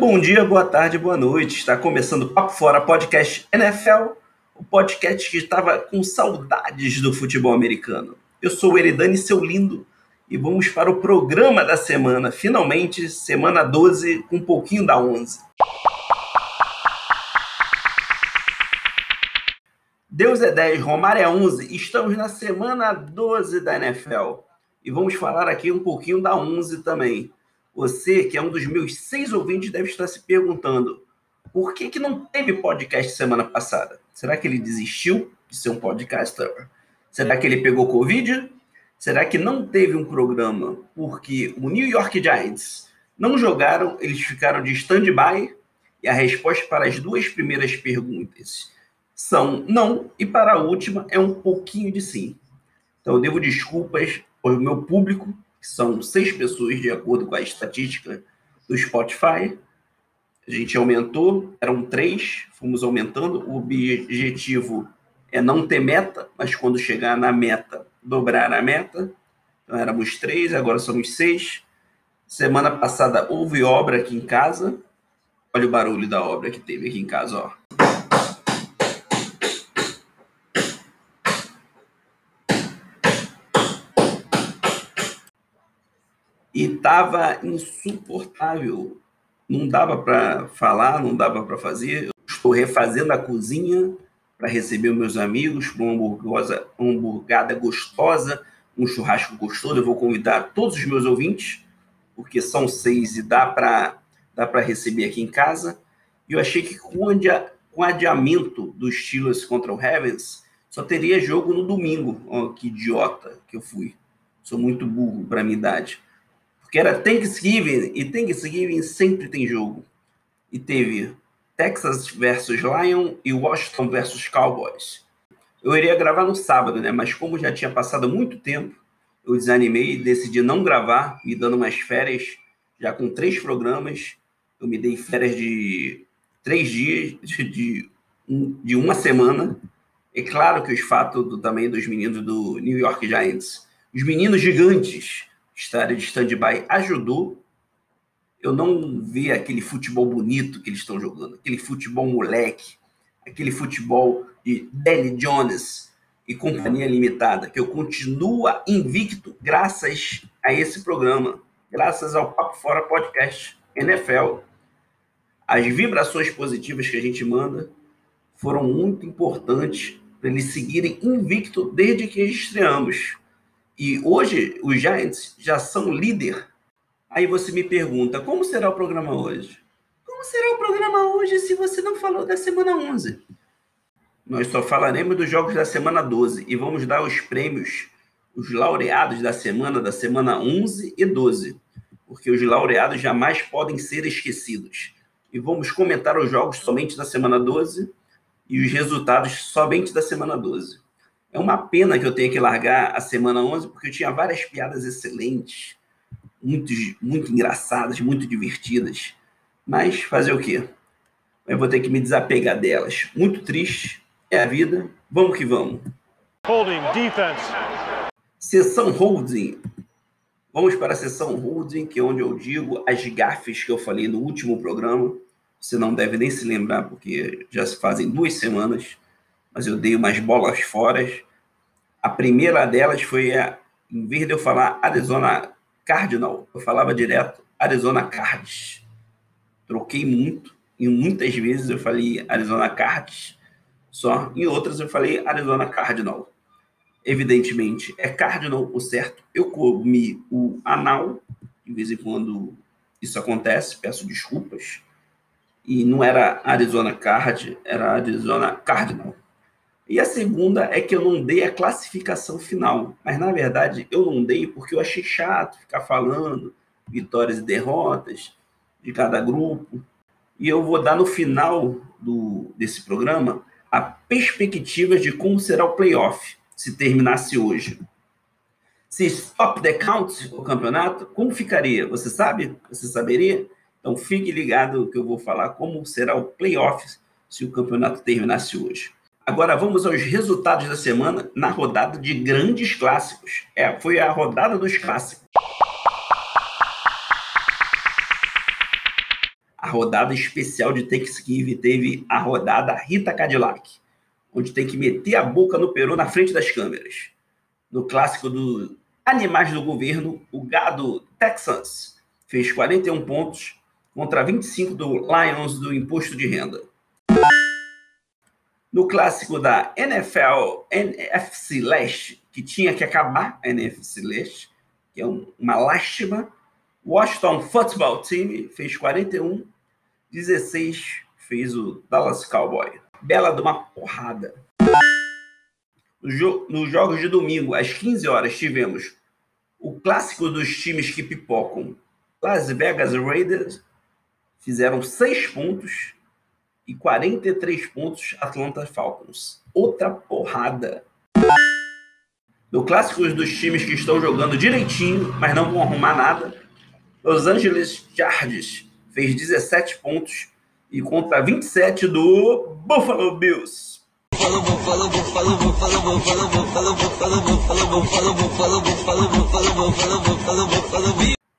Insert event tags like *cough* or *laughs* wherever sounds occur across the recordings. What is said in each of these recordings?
Bom dia, boa tarde, boa noite. Está começando o Papo Fora Podcast NFL, o podcast que estava com saudades do futebol americano. Eu sou o Eridani, seu lindo, e vamos para o programa da semana. Finalmente, semana 12, com um pouquinho da 11. Deus é 10, Romário é 11. Estamos na semana 12 da NFL. E vamos falar aqui um pouquinho da 11 também. Você, que é um dos meus seis ouvintes, deve estar se perguntando por que, que não teve podcast semana passada? Será que ele desistiu de ser um podcaster? Será que ele pegou Covid? Será que não teve um programa porque o New York Giants não jogaram, eles ficaram de stand-by? E a resposta para as duas primeiras perguntas são não, e para a última é um pouquinho de sim. Então eu devo desculpas ao meu público que são seis pessoas, de acordo com a estatística do Spotify. A gente aumentou, eram três, fomos aumentando. O objetivo é não ter meta, mas quando chegar na meta, dobrar a meta. Então éramos três, agora somos seis. Semana passada houve obra aqui em casa. Olha o barulho da obra que teve aqui em casa, ó. E estava insuportável. Não dava para falar, não dava para fazer. Estou refazendo a cozinha para receber meus amigos para uma hamburgada gostosa, um churrasco gostoso. Eu vou convidar todos os meus ouvintes, porque são seis e dá para dá para receber aqui em casa. E eu achei que com, adia, com adiamento dos Steelers contra o Ravens, só teria jogo no domingo. Oh, que idiota que eu fui. Sou muito burro para minha idade. Porque era Thanksgiving, e Thanksgiving sempre tem jogo. E teve Texas versus Lion e Washington versus Cowboys. Eu iria gravar no sábado, né? Mas como já tinha passado muito tempo, eu desanimei e decidi não gravar, me dando umas férias, já com três programas. Eu me dei férias de três dias, de, de, de uma semana. É claro que os fatos do, também dos meninos do New York Giants, os meninos gigantes, estarem de stand-by ajudou. Eu não vi aquele futebol bonito que eles estão jogando, aquele futebol moleque, aquele futebol de Danny Jones e companhia limitada, que eu continuo invicto graças a esse programa, graças ao Papo Fora Podcast NFL. As vibrações positivas que a gente manda foram muito importantes para eles seguirem invicto desde que estreamos. E hoje os Giants já são líder. Aí você me pergunta, como será o programa hoje? Como será o programa hoje se você não falou da semana 11? Nós só falaremos dos jogos da semana 12 e vamos dar os prêmios, os laureados da semana, da semana 11 e 12, porque os laureados jamais podem ser esquecidos. E vamos comentar os jogos somente da semana 12 e os resultados somente da semana 12. É uma pena que eu tenha que largar a semana 11, porque eu tinha várias piadas excelentes, muito, muito engraçadas, muito divertidas. Mas fazer o quê? Eu vou ter que me desapegar delas. Muito triste. É a vida. Vamos que vamos. Holding, defense. Sessão holding. Vamos para a sessão holding, que é onde eu digo as gafes que eu falei no último programa. Você não deve nem se lembrar, porque já se fazem duas semanas mas eu dei umas bolas fora. A primeira delas foi, a, em vez de eu falar Arizona Cardinal, eu falava direto Arizona Cards. Troquei muito, e muitas vezes eu falei Arizona Cards só, em outras eu falei Arizona Cardinal. Evidentemente, é Cardinal o certo. Eu comi o anal, de vez em quando isso acontece, peço desculpas. E não era Arizona Card, era Arizona Cardinal. E a segunda é que eu não dei a classificação final. Mas, na verdade, eu não dei porque eu achei chato ficar falando vitórias e derrotas de cada grupo. E eu vou dar no final do, desse programa a perspectiva de como será o playoff se terminasse hoje. Se stop the count o campeonato, como ficaria? Você sabe? Você saberia? Então fique ligado que eu vou falar como será o playoff se o campeonato terminasse hoje. Agora vamos aos resultados da semana na rodada de grandes clássicos. É, foi a rodada dos clássicos. A rodada especial de Thanksgiving teve a rodada Rita Cadillac, onde tem que meter a boca no peru na frente das câmeras. No clássico do Animais do Governo, o gado Texans fez 41 pontos contra 25 do Lions do Imposto de Renda. No clássico da NFL NFC Leste, que tinha que acabar NFC Leste, que é uma lástima, Washington Football Team fez 41, 16 fez o Dallas Cowboy. Bela de uma porrada. No nos jogos de domingo, às 15 horas, tivemos o clássico dos times que pipocam. Las Vegas Raiders fizeram 6 pontos e 43 pontos Atlanta Falcons. Outra porrada. No clássico dos times que estão jogando direitinho, mas não vão arrumar nada, Los Angeles Chargers fez 17 pontos e contra 27 do Buffalo Bills.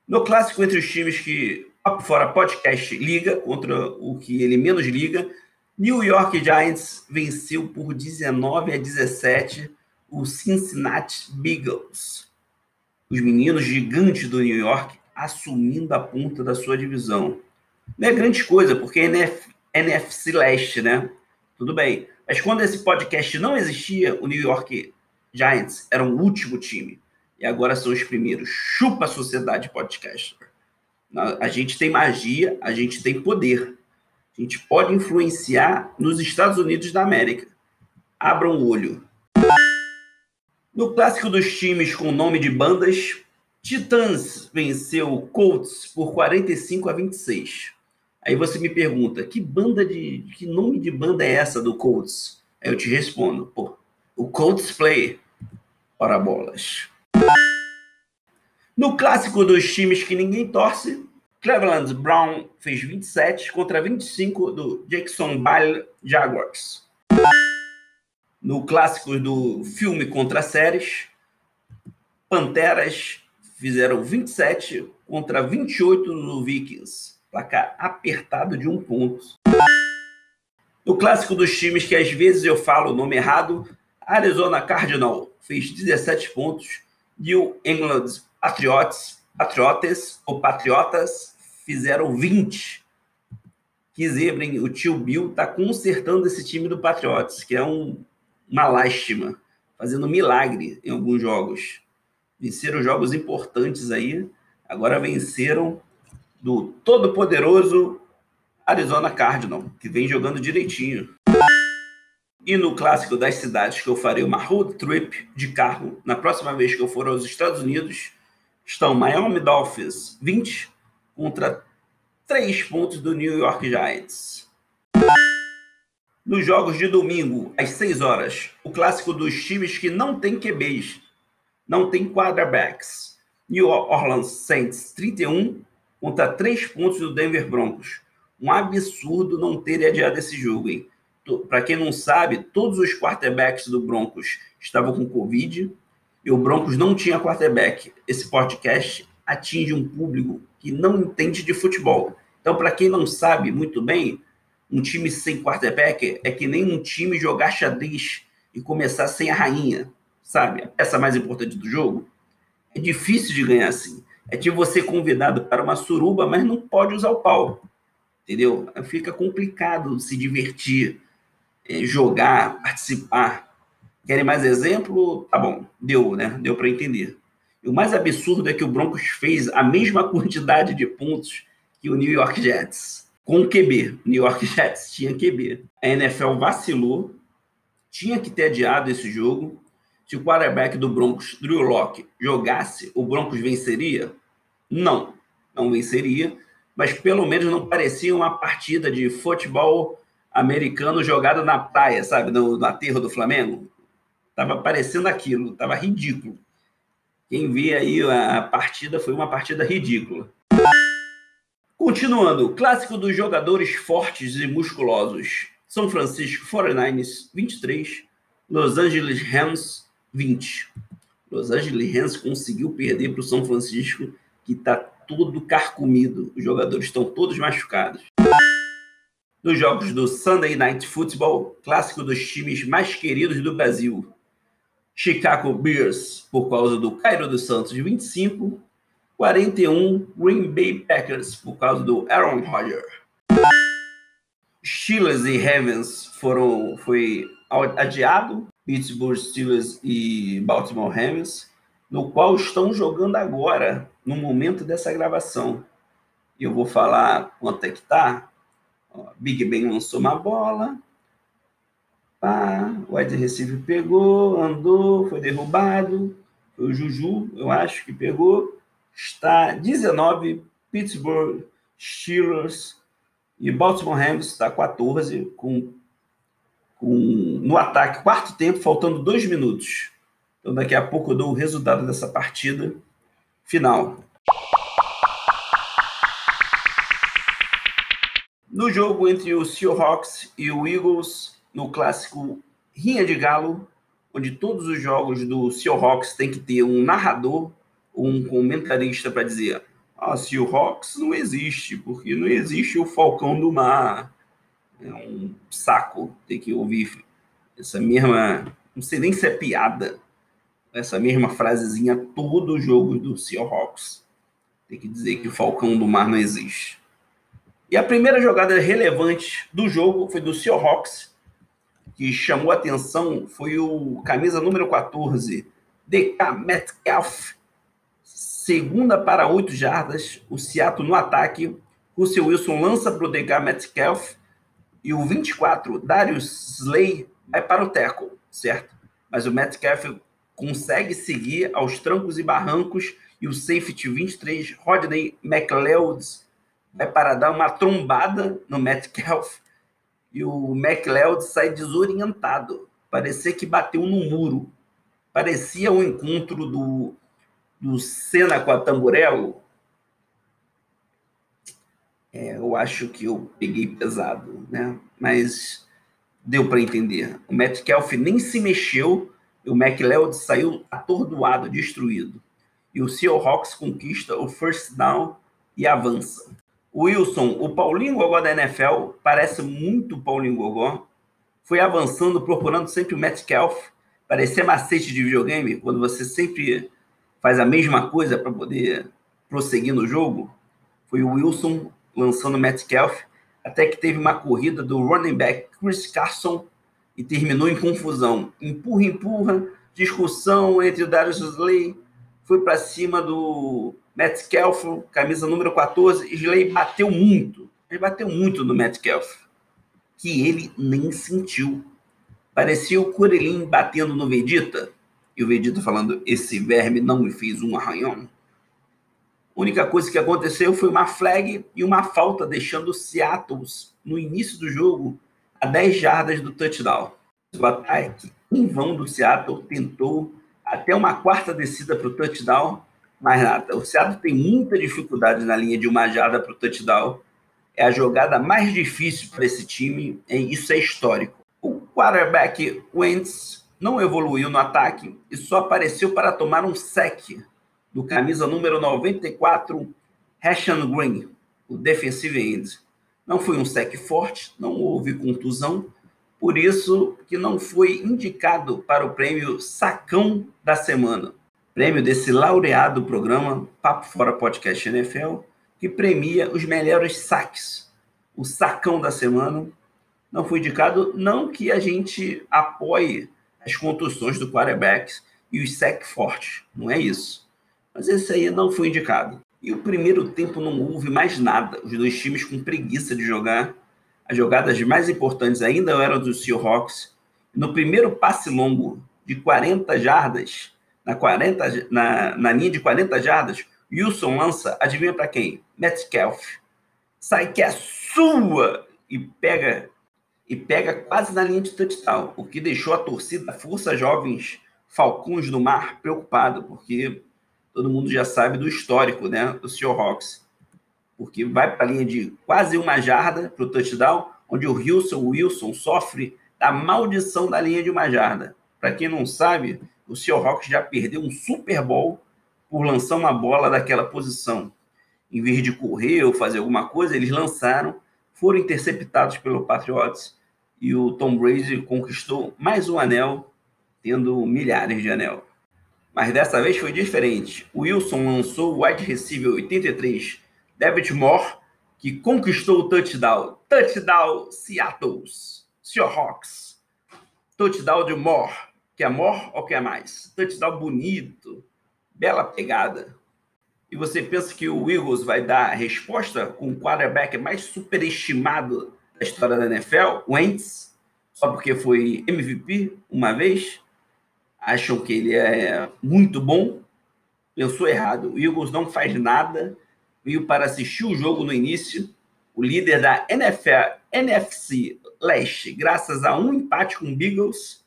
No clássico entre os times que Papo Fora Podcast liga contra o que ele menos liga, New York Giants venceu por 19 a 17 o Cincinnati Bengals. Os meninos gigantes do New York assumindo a ponta da sua divisão. Não é grande coisa, porque é NF, NFC Leste, né? Tudo bem. Mas quando esse podcast não existia, o New York Giants era o último time. E agora são os primeiros. Chupa a sociedade podcaster. A gente tem magia, a gente tem poder. A gente pode influenciar nos Estados Unidos da América. Abram o olho. No clássico dos times com nome de bandas, Titãs venceu Colts por 45 a 26. Aí você me pergunta, que banda de. que nome de banda é essa do Colts? Aí eu te respondo, pô, o Colts Play. Ora bolas. No clássico dos times que ninguém torce, Cleveland Brown fez 27 contra 25 do Jacksonville Jaguars. No clássico do filme contra séries, Panteras fizeram 27 contra 28 no Vikings. Placar apertado de um ponto. No clássico dos times que às vezes eu falo o nome errado, Arizona Cardinal fez 17 pontos. New England Patriots, Patriotas ou Patriotas fizeram 20. Que zebrem, o tio Bill está consertando esse time do Patriots, que é um, uma lástima, fazendo milagre em alguns jogos venceram jogos importantes aí, agora venceram do todo-poderoso Arizona Cardinal, que vem jogando direitinho. E no clássico das cidades, que eu farei uma road trip de carro na próxima vez que eu for aos Estados Unidos, estão Miami Dolphins 20 contra 3 pontos do New York Giants. Nos jogos de domingo, às 6 horas, o clássico dos times que não tem QBs, não tem quarterbacks. New Orleans Saints 31 contra 3 pontos do Denver Broncos. Um absurdo não ter adiado esse jogo, hein? Para quem não sabe, todos os quarterbacks do Broncos estavam com Covid e o Broncos não tinha quarterback. Esse podcast atinge um público que não entende de futebol. Então, para quem não sabe muito bem, um time sem quarterback é que nem um time jogar xadrez e começar sem a rainha sabe? A peça mais importante do jogo. É difícil de ganhar assim. É de você convidado para uma suruba, mas não pode usar o pau. Entendeu? Fica complicado se divertir, é, jogar, participar. Querem mais exemplo? Tá bom, deu, né? Deu para entender. E o mais absurdo é que o Broncos fez a mesma *laughs* quantidade de pontos que o New York Jets. Com QB. O New York *laughs* Jets tinha QB. A NFL vacilou, tinha que ter adiado esse jogo. Se o quarterback do Broncos, Drew Locke, jogasse, o Broncos venceria? Não, não venceria, mas pelo menos não parecia uma partida de futebol americano jogada na praia, sabe, no, no aterro do Flamengo. Tava parecendo aquilo, tava ridículo. Quem vê aí a partida foi uma partida ridícula. Continuando, clássico dos jogadores fortes e musculosos. São Francisco 49ers 23, Los Angeles Rams 20. Los Angeles Rams conseguiu perder para o São Francisco, que está todo carcomido. Os jogadores estão todos machucados. nos jogos do Sunday Night Football, clássico dos times mais queridos do Brasil. Chicago Bears, por causa do Cairo dos Santos, 25. 41, Green Bay Packers, por causa do Aaron Rodgers. Steelers e Ravens foram, foi adiado, Pittsburgh Steelers e Baltimore Ravens, no qual estão jogando agora, no momento dessa gravação. Eu vou falar quanto é que tá. Big Ben lançou uma bola. Pá, o wide receiver pegou, andou, foi derrubado. Foi o Juju, eu acho que pegou. Está 19, Pittsburgh Steelers e Baltimore Ravens está 14, com, com, no ataque, quarto tempo, faltando dois minutos. Então, daqui a pouco eu dou o resultado dessa partida final. No jogo entre o Seahawks e o Eagles, no clássico Rinha de Galo, onde todos os jogos do Seahawks tem que ter um narrador ou um comentarista para dizer ah, Seahawks não existe, porque não existe o Falcão do Mar. É um saco ter que ouvir essa mesma, não sei nem se é piada, essa mesma frasezinha todo jogo do Seahawks. Tem que dizer que o Falcão do Mar não existe. E a primeira jogada relevante do jogo foi do Seahawks, que chamou atenção foi o camisa número 14, DK Metcalf. Segunda para oito jardas, o Seattle no ataque. Russell Wilson lança para o DK Metcalf e o 24, Darius Slay, vai para o tackle, certo? Mas o Metcalf consegue seguir aos trancos e barrancos e o safety 23, Rodney McLeod, vai para dar uma trombada no Metcalf e o McLeod sai desorientado. Parecia que bateu no muro. Parecia um encontro do, do Senna com a Tamburello. É, eu acho que eu peguei pesado, né? Mas deu para entender. O Metcalf nem se mexeu e o McLeod saiu atordoado, destruído. E o Seahawks conquista o first down e avança. Wilson, o Paulinho Gogó da NFL, parece muito Paulinho Gogó. Foi avançando, procurando sempre o Metcalf. Parecia macete de videogame, quando você sempre faz a mesma coisa para poder prosseguir no jogo. Foi o Wilson lançando o Metcalf, até que teve uma corrida do running back Chris Carson e terminou em confusão. Empurra, empurra, discussão entre o Darius Slay, foi para cima do Metcalf, camisa número 14. Slay bateu muito. Ele bateu muito no Metcalf, que ele nem sentiu. Parecia o Curelin batendo no Vegeta, e o Vegeta falando: Esse verme não me fez um arranhão. A única coisa que aconteceu foi uma flag e uma falta, deixando o Seattle no início do jogo a 10 jardas do touchdown. O ataque em vão do Seattle tentou até uma quarta descida para o touchdown, mais nada. O Seattle tem muita dificuldade na linha de uma jarda para o touchdown. É a jogada mais difícil para esse time, e isso é histórico. O quarterback Wentz não evoluiu no ataque e só apareceu para tomar um sec do camisa número 94, Hashan Green, o defensive end. Não foi um sec forte, não houve contusão, por isso que não foi indicado para o prêmio Sacão da Semana prêmio desse laureado programa Papo Fora Podcast NFL, que premia os melhores saques. O sacão da semana não foi indicado, não que a gente apoie as contusões do quarterback e os sec fortes, não é isso. Mas esse aí não foi indicado. E o primeiro tempo não houve mais nada. Os dois times com preguiça de jogar. As jogadas mais importantes ainda eram dos Seahawks. No primeiro passe longo de 40 jardas, na, 40, na, na linha de 40 jardas, Wilson lança, adivinha para quem? Metcalf. Sai que é sua e pega e pega quase na linha de touchdown, o que deixou a torcida Força Jovens Falcões do Mar preocupado, porque todo mundo já sabe do histórico, né, do Seahawks. Porque vai para a linha de quase uma jarda para o touchdown, onde o Wilson, Wilson sofre da maldição da linha de uma jarda. Para quem não sabe, o Seahawks já perdeu um Super Bowl por lançar uma bola daquela posição. Em vez de correr ou fazer alguma coisa, eles lançaram, foram interceptados pelo Patriots e o Tom Brady conquistou mais um anel, tendo milhares de anel. Mas dessa vez foi diferente. O Wilson lançou o wide receiver 83, David Moore, que conquistou o touchdown. Touchdown Seattle Seahawks. Touchdown de Moore. Quer Moore ou quer mais? Touchdown bonito. Bela pegada. E você pensa que o Eagles vai dar resposta com o quarterback mais superestimado da história da NFL, Wentz, só porque foi MVP uma vez? Acham que ele é muito bom? Pensou errado. O Eagles não faz nada veio para assistir o jogo no início, o líder da NFL, NFC Leste, graças a um empate com o Beagles,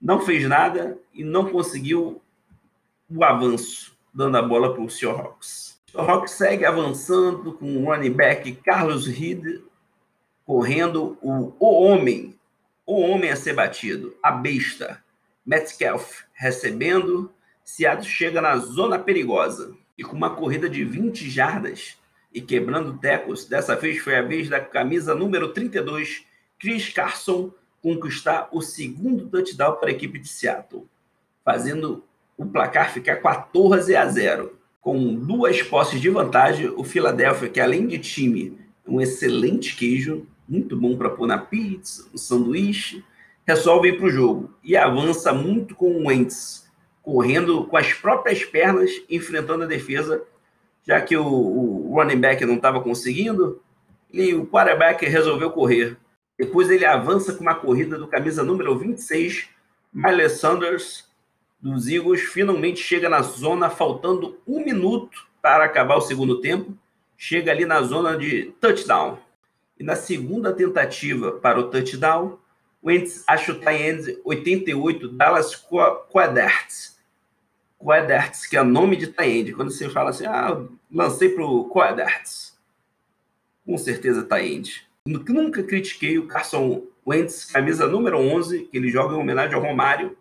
não fez nada e não conseguiu o avanço, dando a bola para o Seahawks. O Seahawks segue avançando com o running back Carlos Reed correndo o, o homem, o homem a ser batido, a besta, Metcalf recebendo, Seattle chega na zona perigosa e com uma corrida de 20 jardas e quebrando tecos, dessa vez foi a vez da camisa número 32, Chris Carson, conquistar o segundo touchdown para a equipe de Seattle, fazendo o placar ficar 14 a 0. Com duas posses de vantagem, o Philadelphia, que além de time, é um excelente queijo, muito bom para pôr na pizza, no sanduíche, resolve ir para o jogo e avança muito com o Wentz, correndo com as próprias pernas, enfrentando a defesa, já que o, o running back não estava conseguindo, e o quarterback resolveu correr. Depois ele avança com uma corrida do camisa número 26, Miles Sanders, dos Eagles, finalmente chega na zona, faltando um minuto para acabar o segundo tempo, chega ali na zona de touchdown. E na segunda tentativa para o touchdown, Wentz acha o tie 88, Dallas Quadrats, Coedarts, que é nome de Taend. Quando você fala assim, ah, lancei para o Coedarts. Com certeza Taend. Nunca critiquei o Carson Wentz, camisa número 11, que ele joga em homenagem ao Romário.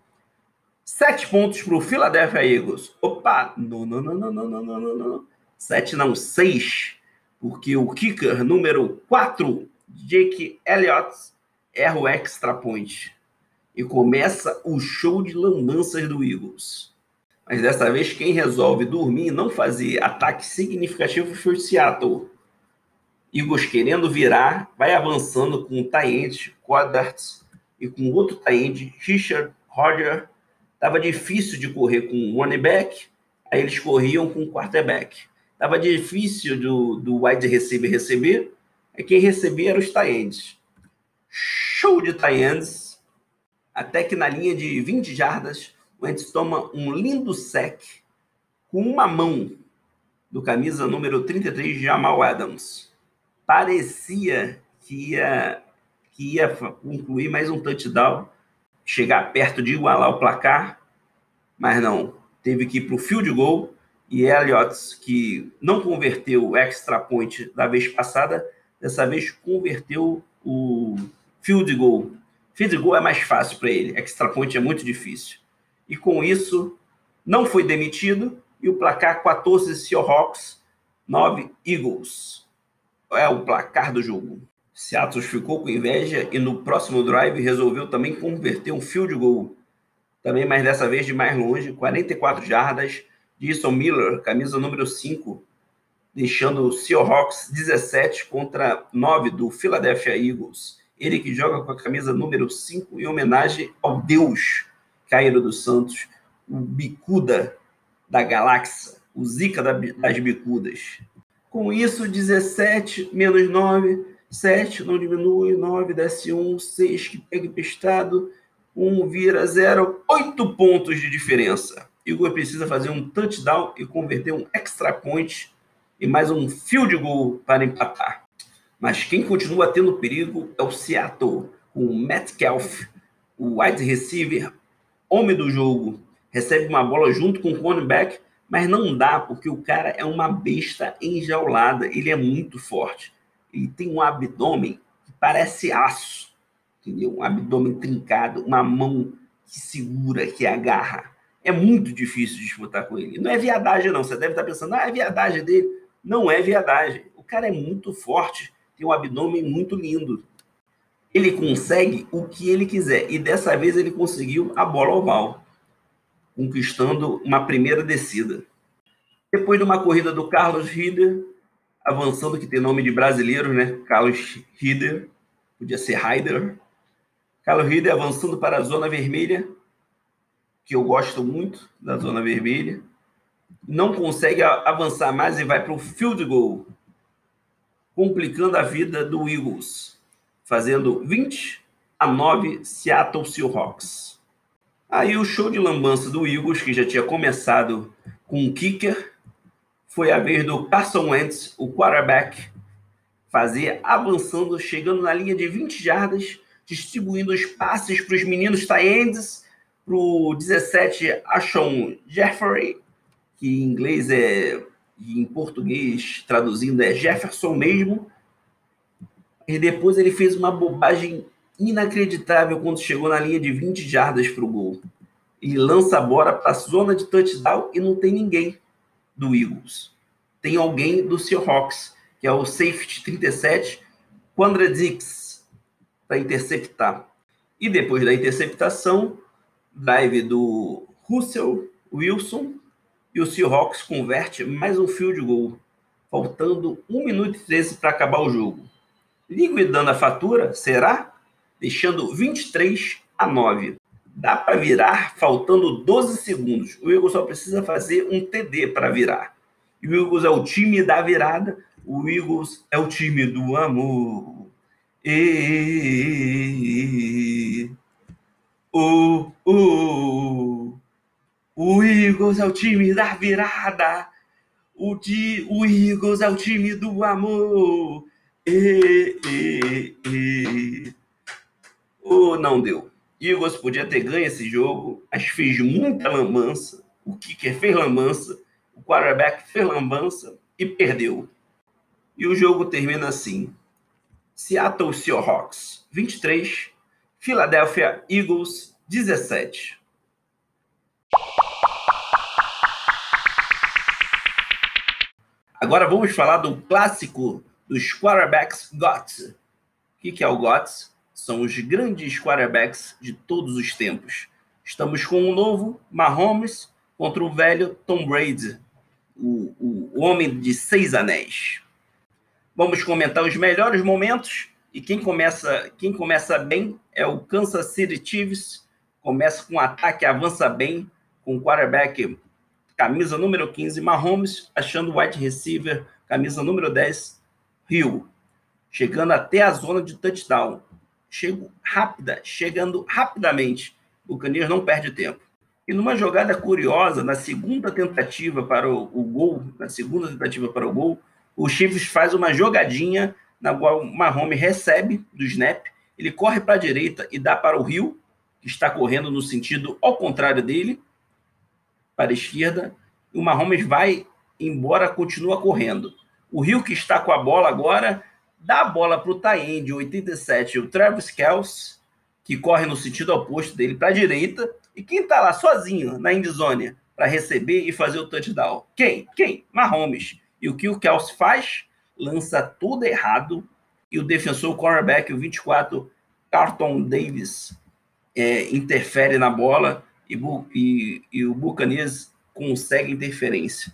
Sete pontos para o Philadelphia Eagles. Opa, não, não, não, não, não, não, não, não. Sete não, seis. Porque o kicker número 4, Jake Elliott, erra o extra point. E começa o show de lambanças do Eagles. Mas dessa vez, quem resolve dormir e não fazer ataque significativo foi o Seattle. Eagles querendo virar, vai avançando com o Taend, Quadarts e com outro Taend, Richard Roger. Tava difícil de correr com o running back, aí eles corriam com o quarterback. Tava difícil do, do wide receiver receber, aí quem recebia era os Taends. Show de Taends, até que na linha de 20 jardas, o toma um lindo sec com uma mão do camisa número 33, Jamal Adams. Parecia que ia, que ia concluir mais um touchdown, chegar perto de igualar o placar, mas não. Teve que ir para o field goal e Elliott, que não converteu o extra point da vez passada, dessa vez converteu o field goal. Field goal é mais fácil para ele, extra point é muito difícil e com isso não foi demitido e o placar 14 Seahawks, 9 Eagles. É o placar do jogo. Seattle ficou com inveja e no próximo drive resolveu também converter um field goal. Também, mas dessa vez de mais longe, 44 jardas. Jason Miller, camisa número 5, deixando o Seahawks 17 contra 9 do Philadelphia Eagles. Ele que joga com a camisa número 5 em homenagem ao Deus Cairo dos Santos, o bicuda da galáxia, o Zika das bicudas. Com isso, 17 menos 9, 7 não diminui, 9 desce 1, 6 que pega emprestado, 1 vira 0, 8 pontos de diferença. Igor precisa fazer um touchdown e converter um extra point e mais um field goal para empatar. Mas quem continua tendo perigo é o Seattle, com o Metcalf, o wide receiver homem do jogo, recebe uma bola junto com o cornerback, mas não dá, porque o cara é uma besta enjaulada, ele é muito forte. Ele tem um abdômen que parece aço, entendeu? Um abdômen trincado, uma mão que segura, que agarra. É muito difícil disputar com ele. Não é viadagem, não. Você deve estar pensando, ah, é viadagem dele. Não é viadagem. O cara é muito forte. tem um abdômen muito lindo. Ele consegue o que ele quiser. E dessa vez ele conseguiu a bola oval, conquistando uma primeira descida. Depois de uma corrida do Carlos Rieder, avançando, que tem nome de brasileiro, né? Carlos Rieder, podia ser Ryder. Carlos Rieder avançando para a zona vermelha, que eu gosto muito da zona vermelha. Não consegue avançar mais e vai para o field goal, complicando a vida do Eagles, fazendo 20 a 9 Seattle Seahawks. Aí o show de lambança do Eagles, que já tinha começado com um kicker, foi a vez do Carson Wentz, o quarterback, fazer avançando, chegando na linha de 20 jardas, distribuindo os passes para os meninos Tyendes, para o 17 Ashon Jeffrey, que em inglês é, em português traduzindo é Jefferson mesmo. E depois ele fez uma bobagem inacreditável quando chegou na linha de 20 jardas para o gol. Ele lança a bola para a zona de touchdown e não tem ninguém do Eagles. Tem alguém do Seahawks, que é o safety 37, Quandra Dix, para interceptar. E depois da interceptação, drive do Russell Wilson, e o Seahawks converte mais um field goal, faltando 1 minuto e 13 para acabar o jogo. Liquidando a fatura, será? Deixando 23 a 9 dá para virar faltando 12 segundos. O Eagles só precisa fazer um TD para virar. E o Eagles é o time da virada, o Eagles é o time do amor. E... O, o, o Eagles é o time da virada. O, di, o Eagles é o time do amor. E, e. Oh, não deu. Eagles podia ter ganho esse jogo, mas fez muita lambança. O kicker fez lambança, o quarterback fez lambança e perdeu. E o jogo termina assim: Seattle Seahawks 23, Philadelphia Eagles 17. Agora vamos falar do clássico dos quarterbacks GOTS. O que é o GOTS? são os grandes quarterbacks de todos os tempos. Estamos com o novo Mahomes contra o velho Tom Brady, o, o, o homem de seis anéis. Vamos comentar os melhores momentos e quem começa, quem começa bem é o Kansas City Chiefs. Começa com um ataque, avança bem, com o quarterback camisa número 15, Mahomes, achando o wide receiver, camisa número 10, Hill, chegando até a zona de touchdown chego rápida, chegando rapidamente. O Canias não perde tempo. E numa jogada curiosa, na segunda tentativa para o, o, gol, na segunda tentativa para o gol, o Chiefs faz uma jogadinha na qual o Mahomes recebe do snap, ele corre para a direita e dá para o Rio, que está correndo no sentido ao contrário dele, para a esquerda, e o Mahomes vai embora, continua correndo. O Rio que está com a bola agora dá a bola para o Taende, 87, o Travis Kelce, que corre no sentido oposto dele para a direita, e quem está lá sozinho na endzone para receber e fazer o touchdown? Quem? Quem? Mahomes. E o que o Kelce faz? Lança tudo errado, e o defensor cornerback, o 24, Carlton Davis, é, interfere na bola e, e, e o Buccaneers consegue interferência.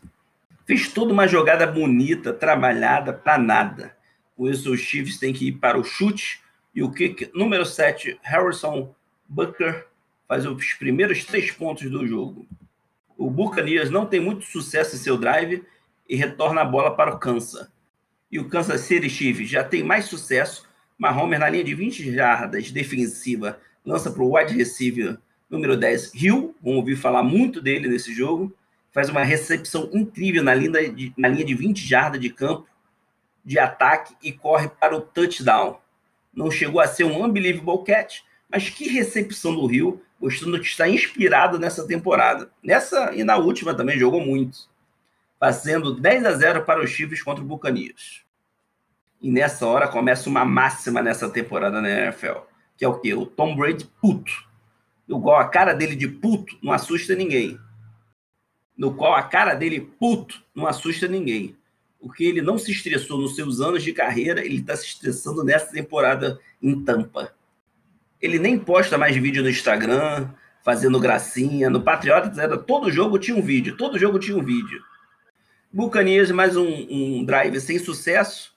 Fez toda uma jogada bonita, trabalhada para nada. Com isso, os Chiefs têm que ir para o chute. E o kick número 7, Harrison Butker, faz os primeiros três pontos do jogo. O Buccaneers não tem muito sucesso em seu drive e retorna a bola para o Kansas. E o Kansas City Chiefs já tem mais sucesso. Mahomes na linha de 20 jardas defensiva lança para o wide receiver número 10, Hill. Vamos ouvir falar muito dele nesse jogo. Faz uma recepção incrível na linha de, na linha de 20 jardas de campo de ataque e corre para o touchdown. Não chegou a ser um unbelievable catch, mas que recepção do Rio, mostrando que está inspirado nessa temporada. Nessa e na última também jogou muito, fazendo 10 a 0 para os Chiefs contra o Buccaneers. E nessa hora começa uma máxima nessa temporada na NFL, que é o quê? O Tom Brady puto. No qual a cara dele de puto não assusta ninguém. No qual a cara dele puto não assusta ninguém o que ele não se estressou nos seus anos de carreira, ele está se estressando nessa temporada em Tampa. Ele nem posta mais vídeo no Instagram, fazendo gracinha. No Patriotas era todo jogo tinha um vídeo, todo jogo tinha um vídeo. Bucanias mais um, um drive sem sucesso.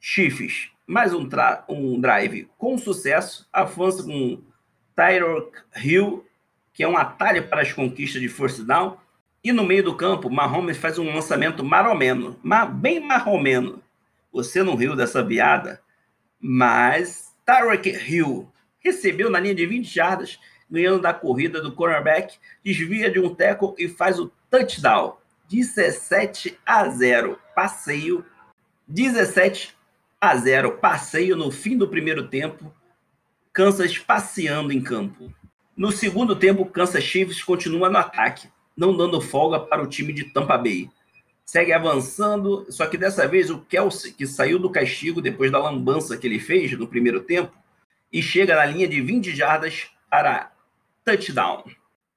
Chiefs mais um, um drive com sucesso. Avança com Tyrok Hill, que é um atalho para as conquistas de force down. E no meio do campo, Mahomes faz um lançamento maromeno, bem marromeno. Você não riu dessa piada, mas Tyreek Hill recebeu na linha de 20 jardas, ganhando da corrida do cornerback, desvia de um tackle e faz o touchdown. 17 a 0. Passeio. 17 a 0. Passeio no fim do primeiro tempo. Kansas passeando em campo. No segundo tempo, Kansas Chiefs continua no ataque não dando folga para o time de Tampa Bay. Segue avançando, só que dessa vez o Kelsey, que saiu do castigo depois da lambança que ele fez no primeiro tempo, e chega na linha de 20 jardas para touchdown.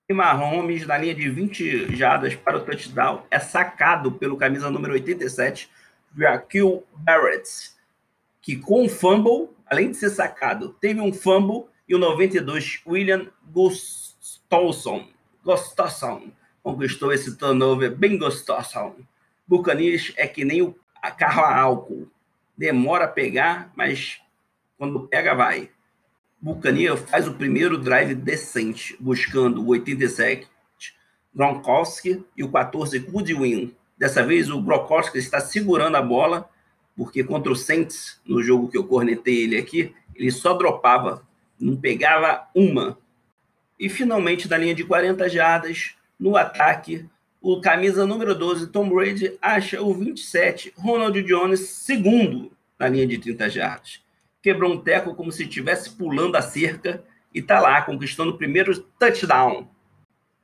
E Mahomes, na linha de 20 jardas para o touchdown, é sacado pelo camisa número 87, Jaquil Barrett, que com um fumble, além de ser sacado, teve um fumble e o 92, William Gustafson conquistou esse turnover bem gostoso. Buccaneers é que nem o carro a álcool. Demora a pegar, mas quando pega, vai. Buccaneers faz o primeiro drive decente, buscando o 87 Gronkowski e o 14 Goodwin. Dessa vez o Gronkowski está segurando a bola, porque contra o Saints, no jogo que eu cornetei ele aqui, ele só dropava, não pegava uma. E finalmente, da linha de 40 jardas, no ataque, o camisa número 12, Tom Brady, acha o 27, Ronald Jones, segundo na linha de 30 jardas. Quebrou um teco como se estivesse pulando a cerca e está lá conquistando o primeiro touchdown.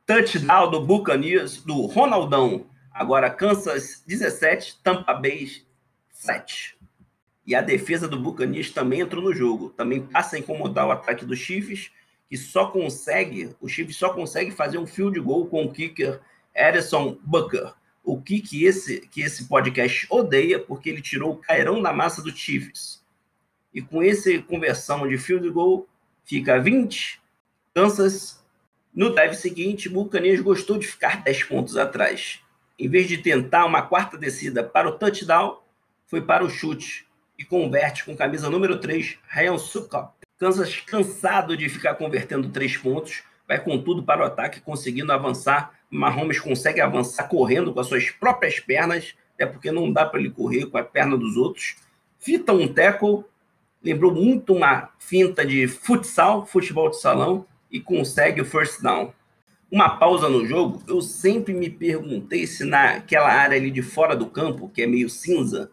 Touchdown do Buccaneers, do Ronaldão. Agora Kansas 17, Tampa Bay 7. E a defesa do Buccaneers também entrou no jogo. Também passa a incomodar o ataque dos Chiefs que só consegue, o Chiefs só consegue fazer um field goal com o kicker Edison Booker. O que que esse, que esse podcast odeia, porque ele tirou o cairão da massa do Chiefs. E com essa conversão de field goal, fica 20. Kansas, no drive seguinte, Buccaneers gostou de ficar 10 pontos atrás. Em vez de tentar uma quarta descida para o touchdown, foi para o chute e converte com camisa número 3, Ryan Sukop. Kansas, cansado de ficar convertendo três pontos, vai com tudo para o ataque, conseguindo avançar. Mahomes consegue avançar correndo com as suas próprias pernas, é porque não dá para ele correr com a perna dos outros. Fita um tackle, lembrou muito uma finta de futsal, futebol de salão, e consegue o first down. Uma pausa no jogo, eu sempre me perguntei se naquela área ali de fora do campo, que é meio cinza,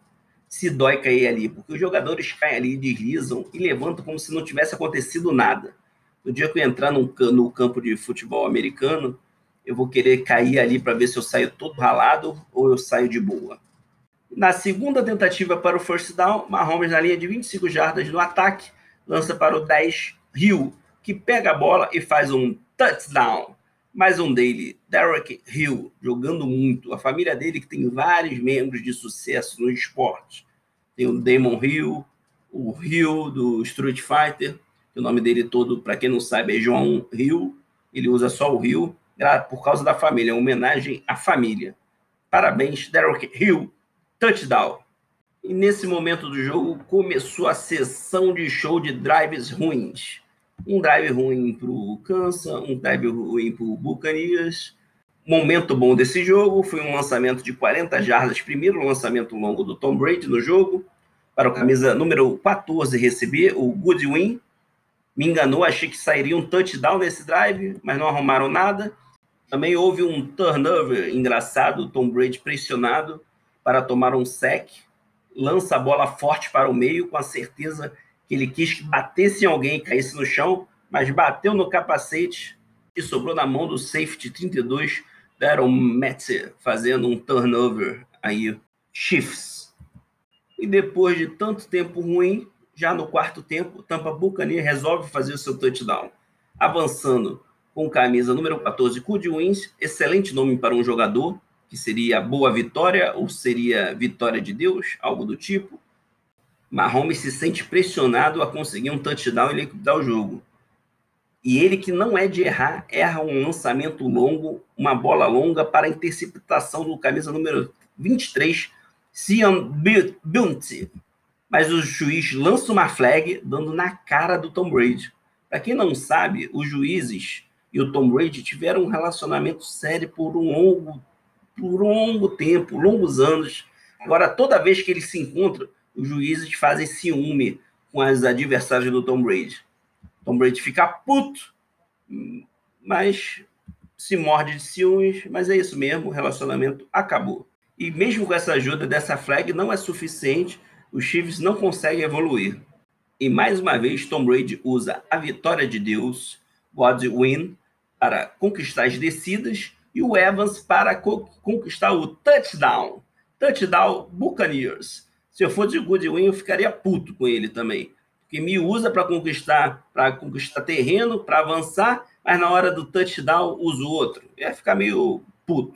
se dói cair ali, porque os jogadores caem ali, deslizam e levantam como se não tivesse acontecido nada. No dia que eu entrar no, campo de futebol americano, eu vou querer cair ali para ver se eu saio todo ralado ou eu saio de boa. Na segunda tentativa para o first down, Mahomes na linha de 25 jardas no ataque, lança para o 10 Hill, que pega a bola e faz um touchdown. Mais um dele, Derek Hill, jogando muito. A família dele que tem vários membros de sucesso no esporte. Tem o Damon Hill, o Hill do Street Fighter, o nome dele todo, para quem não sabe, é João Hill. Ele usa só o Hill, por causa da família, é homenagem à família. Parabéns, Derek Hill, touchdown. E nesse momento do jogo começou a sessão de show de drives ruins um drive ruim para o Kansas, um drive ruim para o Buccaneers. Momento bom desse jogo foi um lançamento de 40 jardas, primeiro lançamento longo do Tom Brady no jogo, para o camisa número 14 receber, o Goodwin. Me enganou, achei que sairia um touchdown nesse drive, mas não arrumaram nada. Também houve um turnover engraçado, Tom Brady pressionado para tomar um sec, lança a bola forte para o meio com a certeza que ele quis que batesse em alguém e caísse no chão, mas bateu no capacete e sobrou na mão do safety 32, Daryl Metzer, fazendo um turnover aí, shifts. E depois de tanto tempo ruim, já no quarto tempo, Tampa Buccaneers resolve fazer o seu touchdown, avançando com camisa número 14, Cud Wins, excelente nome para um jogador, que seria boa vitória ou seria vitória de Deus, algo do tipo. Mahomes se sente pressionado a conseguir um touchdown e liquidar o jogo. E ele, que não é de errar, erra um lançamento longo, uma bola longa para a interceptação do camisa número 23, Cian Bunty. Mas o juiz lança uma flag, dando na cara do Tom Brady. Para quem não sabe, os juízes e o Tom Brady tiveram um relacionamento sério por um longo, por um longo tempo, longos anos. Agora, toda vez que eles se encontram, os juízes fazem ciúme com as adversários do Tom Brady. Tom Brady fica puto, mas se morde de ciúmes, mas é isso mesmo, o relacionamento acabou. E mesmo com essa ajuda dessa flag, não é suficiente, os Chiefs não conseguem evoluir. E mais uma vez, Tom Brady usa a vitória de Deus, God win, para conquistar as descidas e o Evans para co conquistar o touchdown. Touchdown Buccaneers. Se eu fosse Goodwin, eu ficaria puto com ele também. Porque me usa para conquistar, para conquistar terreno, para avançar, mas na hora do touchdown usa o outro. Ia ficar meio puto.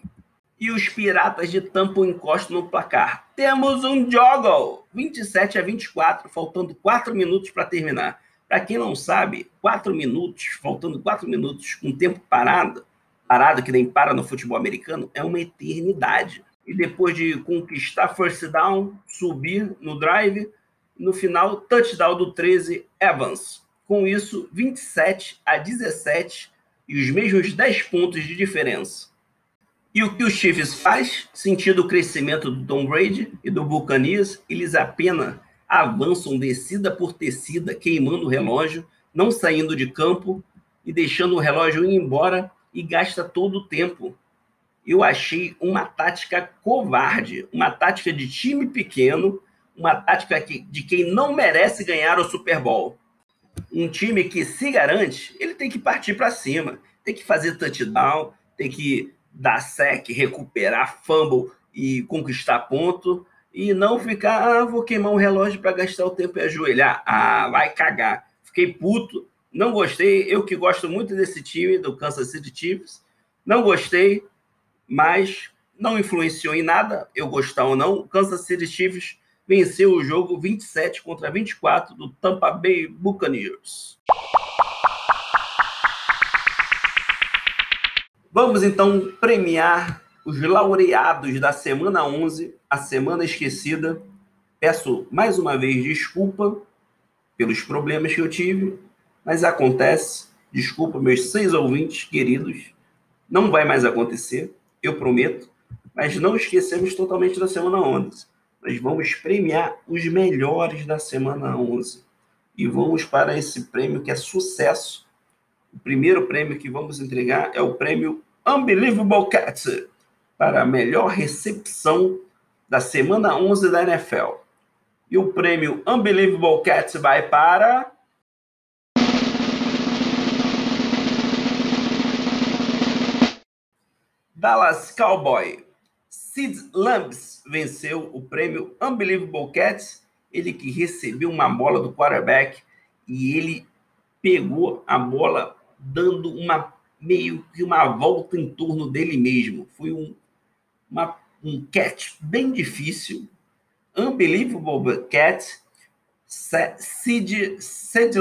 E os Piratas de Tampa encostam no placar. Temos um joggle! 27 a 24, faltando 4 minutos para terminar. Para quem não sabe, 4 minutos, faltando 4 minutos com tempo parado, parado que nem para no futebol americano, é uma eternidade e depois de conquistar first down, subir no drive, no final, touchdown do 13 Evans. Com isso, 27 a 17 e os mesmos 10 pontos de diferença. E o que o Chiefs faz, sentindo o crescimento do Tom Brady e do Buccaneers, eles apenas avançam descida por tecida, queimando o relógio, não saindo de campo e deixando o relógio ir embora e gasta todo o tempo eu achei uma tática covarde, uma tática de time pequeno, uma tática de quem não merece ganhar o Super Bowl. Um time que se garante, ele tem que partir para cima, tem que fazer touchdown, tem que dar sec, recuperar fumble e conquistar ponto e não ficar, ah, vou queimar um relógio para gastar o tempo e ajoelhar. Ah, vai cagar. Fiquei puto, não gostei. Eu que gosto muito desse time, do Kansas City Chiefs, não gostei mas não influenciou em nada, eu gostar ou não. O Kansas City Chiefs venceu o jogo 27 contra 24 do Tampa Bay Buccaneers. Vamos então premiar os laureados da semana 11, a semana esquecida. Peço mais uma vez desculpa pelos problemas que eu tive, mas acontece. Desculpa, meus seis ouvintes queridos. Não vai mais acontecer eu prometo, mas não esquecemos totalmente da semana 11. Nós vamos premiar os melhores da semana 11 e vamos para esse prêmio que é sucesso. O primeiro prêmio que vamos entregar é o prêmio Unbelievable Cats para a melhor recepção da semana 11 da NFL. E o prêmio Unbelievable Cats vai para Dallas Cowboy. Sid Lambs venceu o prêmio Unbelievable Cats, ele que recebeu uma bola do quarterback e ele pegou a bola dando uma meio que uma volta em torno dele mesmo. Foi um, uma, um catch bem difícil. Unbelievable Cat, Sid, Sid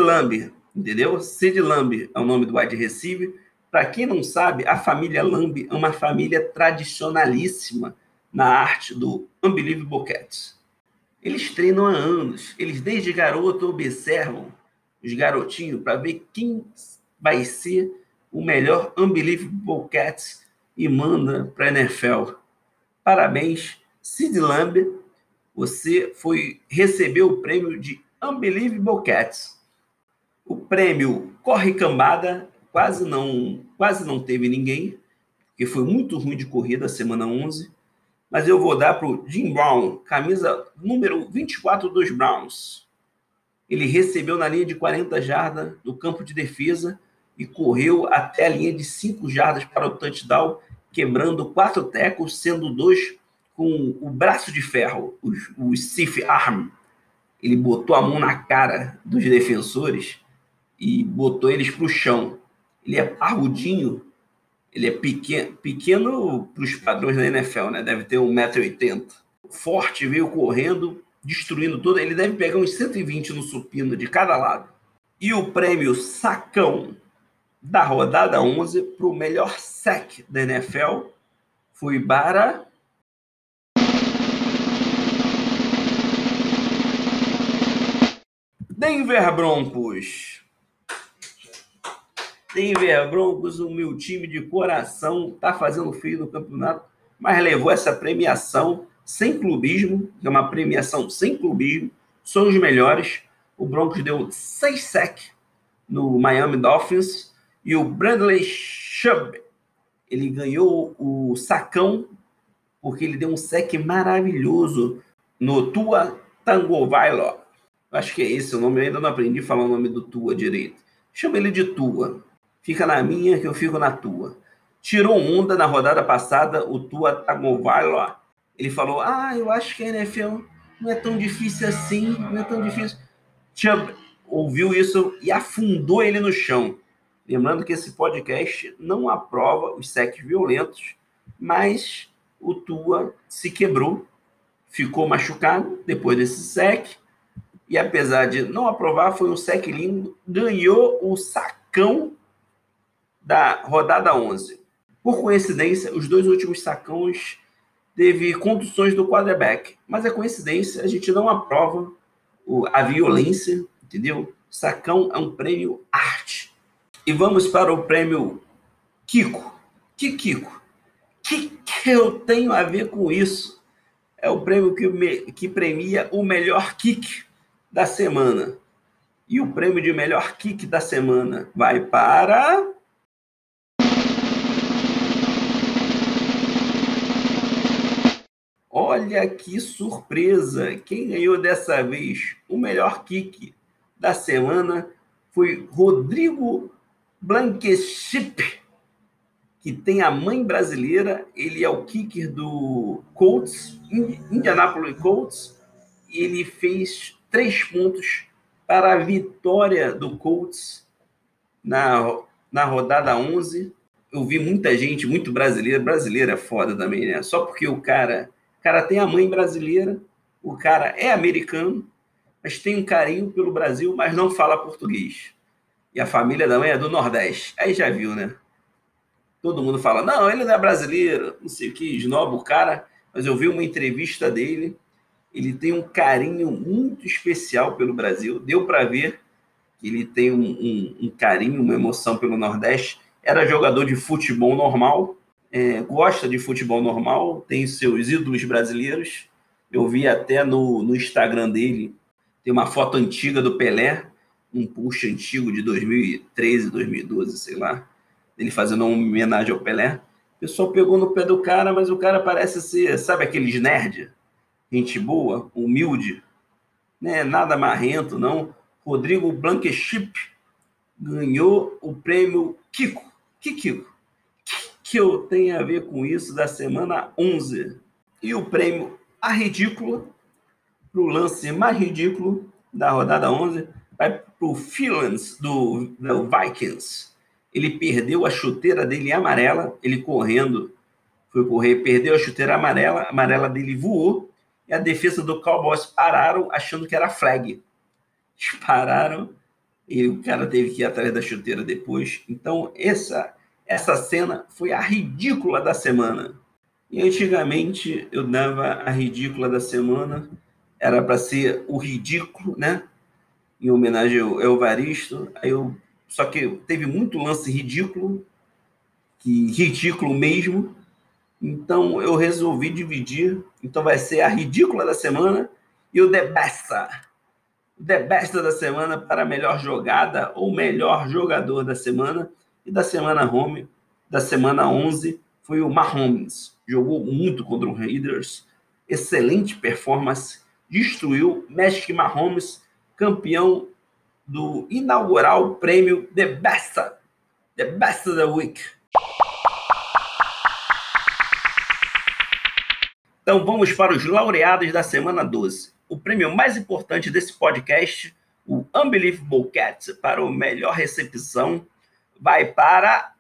entendeu? Sid Lamb é o nome do wide receiver para quem não sabe, a família Lamb é uma família tradicionalíssima na arte do Unbelievable Cats. Eles treinam há anos, eles desde garoto observam os garotinhos para ver quem vai ser o melhor Unbelievable Cats e manda para a NFL. Parabéns, Sid Lamb, você foi recebeu o prêmio de Unbelievable Cats. O prêmio Corre Cambada quase não, quase não teve ninguém, porque foi muito ruim de corrida semana 11. Mas eu vou dar para o Jim Brown, camisa número 24 dos Browns. Ele recebeu na linha de 40 jardas do campo de defesa e correu até a linha de 5 jardas para o touchdown, quebrando quatro tecos, sendo dois com o braço de ferro, o, o stiff arm. Ele botou a mão na cara dos defensores e botou eles para o chão ele é parrudinho, Ele é pequeno, pequeno para os padrões da NFL, né? Deve ter 1,80m. Forte, veio correndo, destruindo tudo. Ele deve pegar uns 120 no supino de cada lado. E o prêmio Sacão da rodada 11 para o melhor sec da NFL foi para Denver Broncos. Denver Broncos, o meu time de coração, está fazendo frio no campeonato, mas levou essa premiação sem clubismo, que é uma premiação sem clubismo, são os melhores. O Broncos deu 6 sec no Miami Dolphins e o Bradley Chubb, ele ganhou o sacão porque ele deu um sec maravilhoso no Tua Tangovailoa Acho que é esse o nome. Eu ainda não aprendi a falar o nome do Tua direito. Chama ele de Tua. Fica na minha que eu fico na tua. Tirou onda na rodada passada o Tua Tagovailoa. Ele falou: Ah, eu acho que a NFL não é tão difícil assim, não é tão difícil. Chubb ouviu isso e afundou ele no chão. Lembrando que esse podcast não aprova os secs violentos, mas o Tua se quebrou, ficou machucado depois desse sec e apesar de não aprovar, foi um sec lindo, ganhou o sacão da rodada 11. Por coincidência, os dois últimos sacões teve conduções do quarterback, mas é coincidência, a gente não aprova a violência, entendeu? Sacão é um prêmio arte. E vamos para o prêmio Kiko. Que Kiko? Que, que eu tenho a ver com isso? É o prêmio que, me, que premia o melhor kick da semana. E o prêmio de melhor kick da semana vai para. Olha que surpresa! Quem ganhou dessa vez o melhor kick da semana foi Rodrigo Blanqueship, que tem a mãe brasileira. Ele é o kicker do Colts, Indianapolis Colts. Ele fez três pontos para a vitória do Colts na, na rodada 11. Eu vi muita gente, muito brasileira, brasileira é foda também, né? Só porque o cara, o cara tem a mãe brasileira, o cara é americano, mas tem um carinho pelo Brasil, mas não fala português. E a família da mãe é do Nordeste. Aí já viu, né? Todo mundo fala, não, ele não é brasileiro, não sei o que, esnoba o cara. Mas eu vi uma entrevista dele, ele tem um carinho muito especial pelo Brasil. Deu para ver que ele tem um, um, um, carinho, uma emoção pelo Nordeste. Era jogador de futebol normal, é, gosta de futebol normal, tem seus ídolos brasileiros. Eu vi até no, no Instagram dele, tem uma foto antiga do Pelé, um push antigo de 2013, 2012, sei lá, ele fazendo uma homenagem ao Pelé. O pessoal pegou no pé do cara, mas o cara parece ser, sabe aqueles nerd? gente boa, humilde, né? nada marrento, não. Rodrigo Blanquechip ganhou o prêmio Kiko. Que Kiko? Que, eu tenho a ver com isso da semana 11? E o prêmio A Ridícula, para o lance mais ridículo da rodada 11, vai para o Philans do, do Vikings. Ele perdeu a chuteira dele amarela, ele correndo, foi correr, perdeu a chuteira amarela, a amarela dele voou, e a defesa do Cowboys pararam achando que era flag. Eles *laughs* pararam e o cara teve que ir atrás da chuteira depois. Então, essa, essa cena foi a ridícula da semana. E antigamente eu dava a ridícula da semana, era para ser o ridículo, né? Em homenagem ao Evaristo. Aí eu, só que teve muito lance ridículo, que ridículo mesmo, então eu resolvi dividir. Então vai ser a ridícula da semana e o The Best. O Best da semana para melhor jogada ou melhor jogador da semana. E da semana home, da semana 11, foi o Mahomes. Jogou muito contra o Raiders. Excelente performance. Destruiu Magic Mahomes, campeão do inaugural prêmio The Best. The Best of the Week. Então vamos para os laureados da semana 12. O prêmio mais importante desse podcast, o Unbelievable Cat, para o melhor recepção, vai para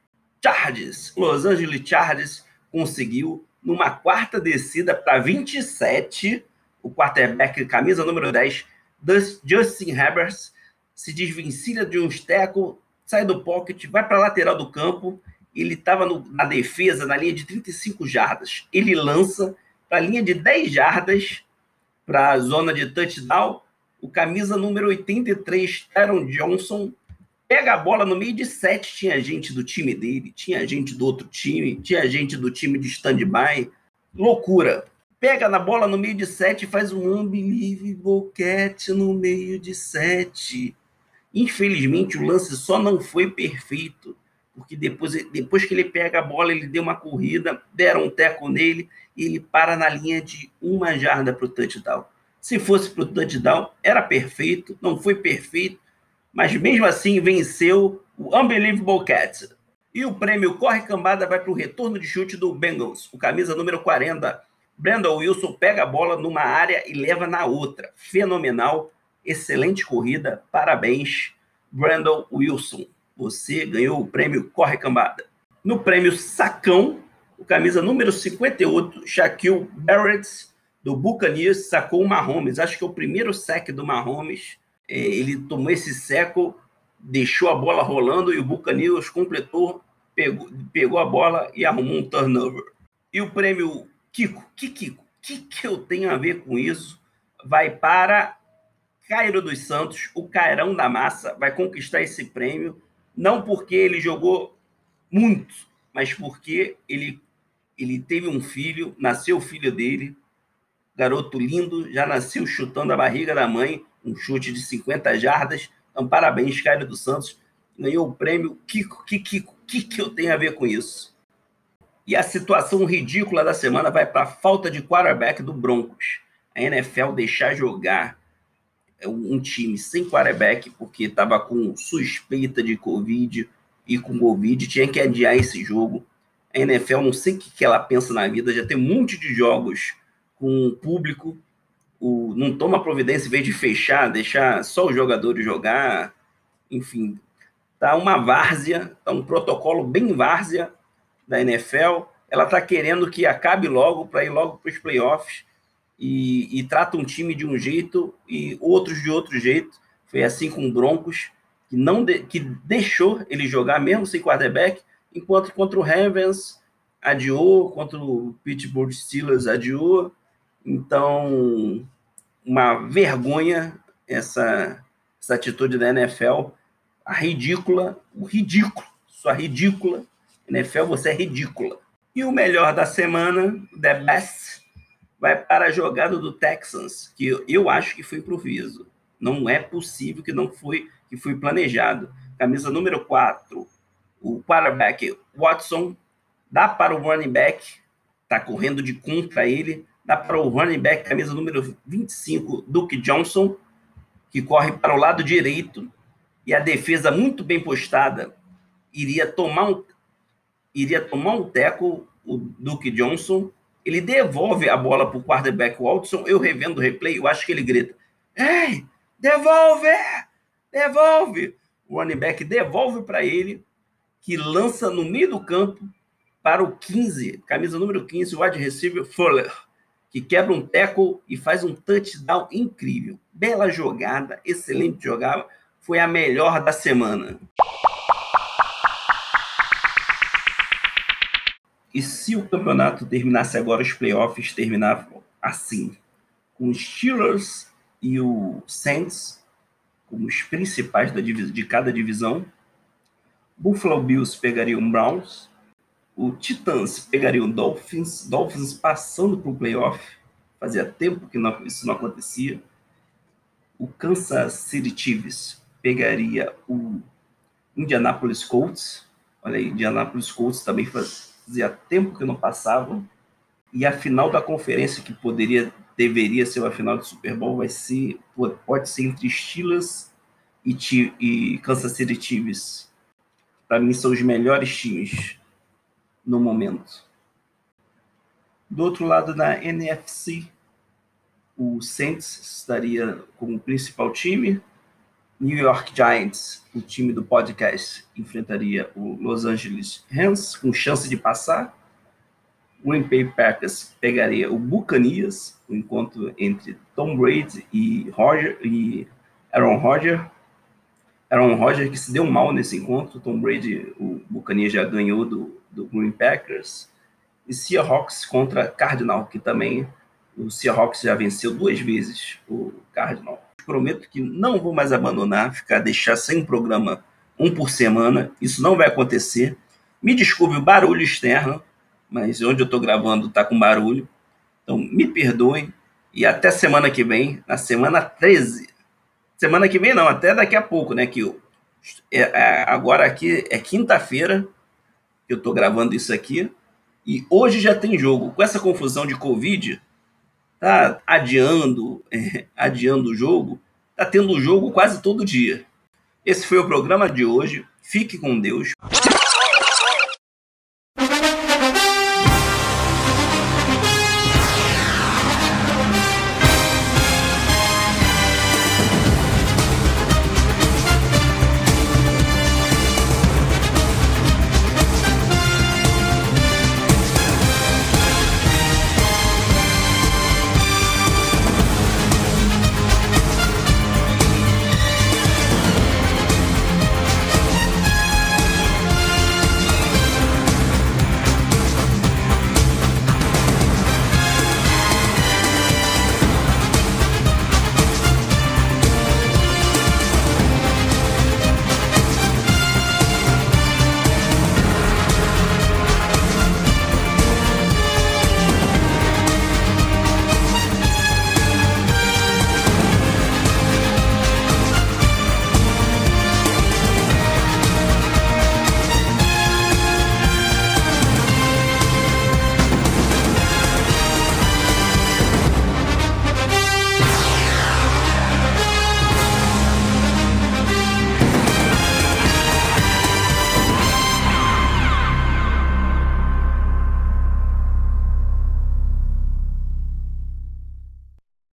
Chargers, Los Angeles Chargers conseguiu numa quarta descida para 27, o quarterback camisa número 10, Justin Herbert, se desvencilha de um tackle, sai do pocket, vai para a lateral do campo, ele estava na defesa, na linha de 35 jardas. Ele lança para a linha de 10 jardas, para a zona de touchdown. O camisa número 83, Aaron Johnson, pega a bola no meio de sete. Tinha gente do time dele, tinha gente do outro time, tinha gente do time de stand-by. Loucura. Pega na bola no meio de sete e faz um unbelievable catch no meio de sete. Infelizmente, o lance só não foi perfeito porque depois, depois que ele pega a bola, ele deu uma corrida, deram um teco nele e ele para na linha de uma jarda para o touchdown. Se fosse para o touchdown, era perfeito, não foi perfeito, mas mesmo assim venceu o Unbelievable Cats. E o prêmio Corre Cambada vai para o retorno de chute do Bengals, o camisa número 40. Brandon Wilson pega a bola numa área e leva na outra. Fenomenal, excelente corrida, parabéns, Brandon Wilson você ganhou o prêmio Corre Cambada. No prêmio Sacão, o camisa número 58, Shaquille Barrett, do Buccaneers, sacou o Mahomes. Acho que é o primeiro sec do Mahomes. É, ele tomou esse seco, deixou a bola rolando e o Buccaneers completou, pegou, pegou a bola e arrumou um turnover. E o prêmio Kiko, que Kiko, que, que eu tenho a ver com isso? Vai para Cairo dos Santos, o Cairão da Massa, vai conquistar esse prêmio não porque ele jogou muito, mas porque ele, ele teve um filho, nasceu o filho dele, garoto lindo, já nasceu chutando a barriga da mãe, um chute de 50 jardas. Então, parabéns, Caio dos Santos. Ganhou o prêmio Kiko. Que, Kiko, que, que eu tenho a ver com isso? E a situação ridícula da semana vai para a falta de quarterback do Broncos. A NFL deixar jogar um time sem quarterback, porque estava com suspeita de Covid e com Covid, tinha que adiar esse jogo. A NFL, não sei o que ela pensa na vida, já tem um monte de jogos com público, o, não toma providência em vez de fechar, deixar só os jogadores jogar, enfim, tá uma várzea, tá um protocolo bem várzea da NFL. Ela tá querendo que acabe logo para ir logo para os playoffs e, e trata um time de um jeito e outros de outro jeito. Foi assim com o Broncos, que não de, que deixou ele jogar mesmo sem quarterback, enquanto contra o Ravens adiou, contra o Pittsburgh Steelers adiou. Então, uma vergonha essa, essa atitude da NFL, a ridícula, o ridículo, sua ridícula. NFL, você é ridícula. E o melhor da semana, The Best, vai para a jogada do Texans, que eu, acho que foi improviso. Não é possível que não foi que foi planejado. Camisa número 4, o quarterback Watson dá para o running back, está correndo de contra ele, dá para o running back, camisa número 25, Duke Johnson, que corre para o lado direito, e a defesa muito bem postada iria tomar um iria tomar um teco o Duke Johnson ele devolve a bola para o quarterback Watson. Eu revendo o replay, eu acho que ele grita: Ei, devolve! Devolve! O running back devolve para ele, que lança no meio do campo para o 15, camisa número 15, o wide receiver Fuller, que quebra um tackle e faz um touchdown incrível. Bela jogada, excelente jogada, foi a melhor da semana. E se o campeonato terminasse agora, os playoffs terminavam assim, com os Steelers e o Saints como os principais da de cada divisão, Buffalo Bills pegaria o Browns, o Titans pegaria o Dolphins, Dolphins passando para o playoff, fazia tempo que não, isso não acontecia. O Kansas City Chiefs pegaria o Indianapolis Colts, olha aí, Indianapolis Colts também faz, fazia tempo que não passava. E a final da conferência, que poderia, deveria ser a final do Super Bowl, vai ser, pode ser entre Steelers e, e Kansas City Chiefs. Para mim, são os melhores times no momento. Do outro lado, na NFC, o Saints estaria como principal time, New York Giants, o time do podcast, enfrentaria o Los Angeles Rams com chance de passar. O Green Bay Packers pegaria o Buccaneers, o um encontro entre Tom Brady e Roger e Aaron Rodgers. Aaron Rodgers que se deu mal nesse encontro. Tom Brady, o Buccaneers já ganhou do, do Green Packers. E Seahawks contra Cardinal, que também o Seahawks já venceu duas vezes o Cardinal prometo que não vou mais abandonar, ficar deixar sem programa um por semana. Isso não vai acontecer. Me desculpe o barulho externo, mas onde eu estou gravando está com barulho. Então me perdoem e até semana que vem, na semana 13. Semana que vem não, até daqui a pouco, né? Que eu, é, é, agora aqui é quinta-feira eu estou gravando isso aqui e hoje já tem jogo. Com essa confusão de Covid, tá adiando, é, adiando o jogo, tá tendo jogo quase todo dia. Esse foi o programa de hoje. Fique com Deus.